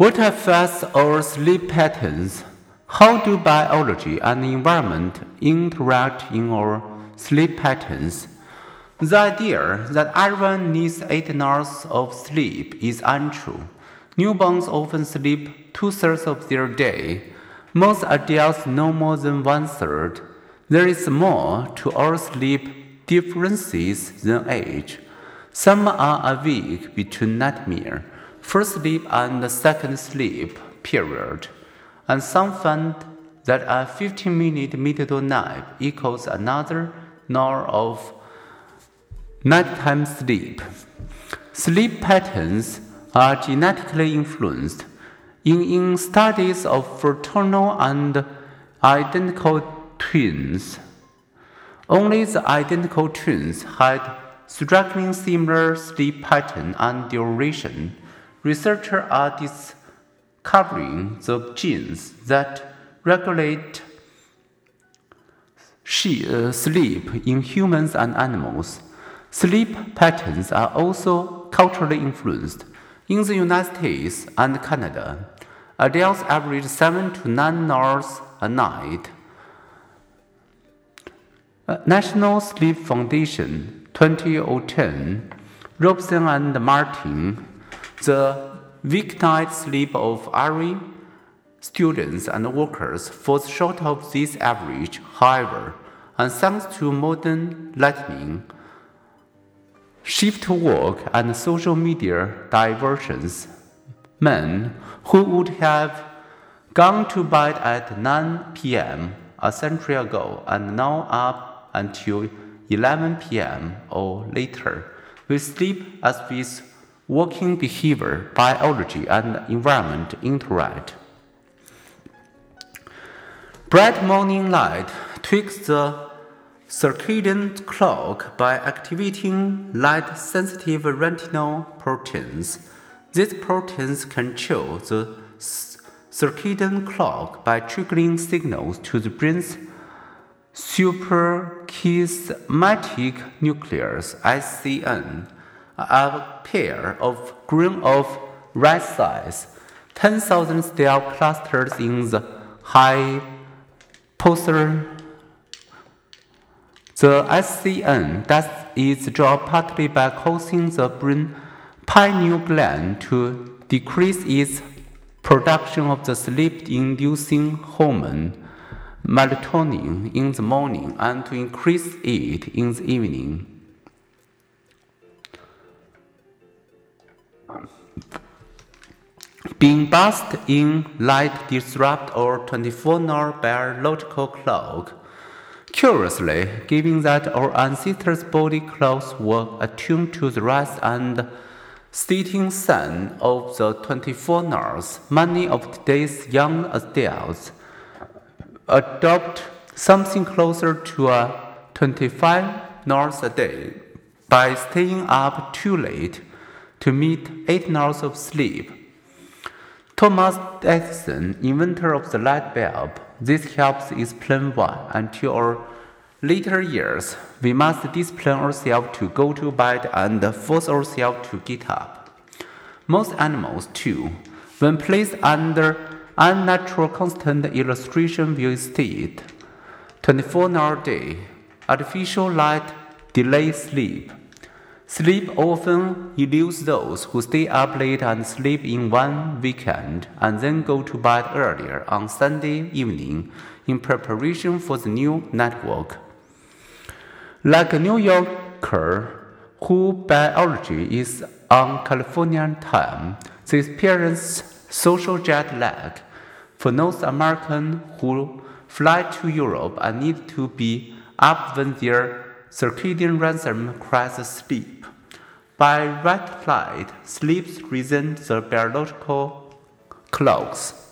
What affects our sleep patterns? How do biology and environment interact in our sleep patterns? The idea that everyone needs eight hours of sleep is untrue. Newborns often sleep two thirds of their day. Most adults no more than one third. There is more to our sleep differences than age. Some are awake between nightmare, first sleep and second sleep period, and some find that a 15 minute middle nap equals another hour of nighttime sleep. Sleep patterns are genetically influenced. In, in studies of fraternal and identical twins, only the identical twins had strikingly similar sleep pattern and duration. Researchers are discovering the genes that regulate uh, sleep in humans and animals. Sleep patterns are also culturally influenced. In the United States and Canada, adults average 7 to 9 hours a night. National Sleep Foundation 2010, Robson and Martin, the weeknight sleep of RE students and workers falls short of this average, however, and thanks to modern lightning, shift work and social media diversions, men who would have gone to bed at 9 p.m. a century ago and now up until 11 p.m. or later will sleep as with working behavior, biology, and environment interact. Bright morning light tweaks the circadian clock by activating light sensitive retinal proteins. These proteins control the circadian clock by triggering signals to the brain's suprachiasmatic nucleus SCN, a pair of grain of red size, 10,000 cell clusters in the high poster. the SCN does its job partly by causing the brain pineal gland to decrease its production of the sleep-inducing hormone melatonin in the morning and to increase it in the evening. Being bathed in light disrupts our 24-hour biological clock Curiously, given that our ancestors' body clocks were attuned to the rise and setting sun of the 24 hours, many of today's young adults adopt something closer to a 25 hours a day by staying up too late to meet 8 hours of sleep. Thomas Edison, inventor of the light bulb, this helps explain why, until our later years, we must discipline ourselves to go to bed and force ourselves to get up. Most animals, too, when placed under unnatural constant illustration will state 24 hour day, artificial light, delay sleep. Sleep often eludes those who stay up late and sleep in one weekend and then go to bed earlier on Sunday evening in preparation for the new network. Like a New Yorker who biology is on Californian time, they experience social jet lag. For North Americans who fly to Europe and need to be up when their circadian rhythm crashes sleep. By red light, sleep resembles the biological clocks.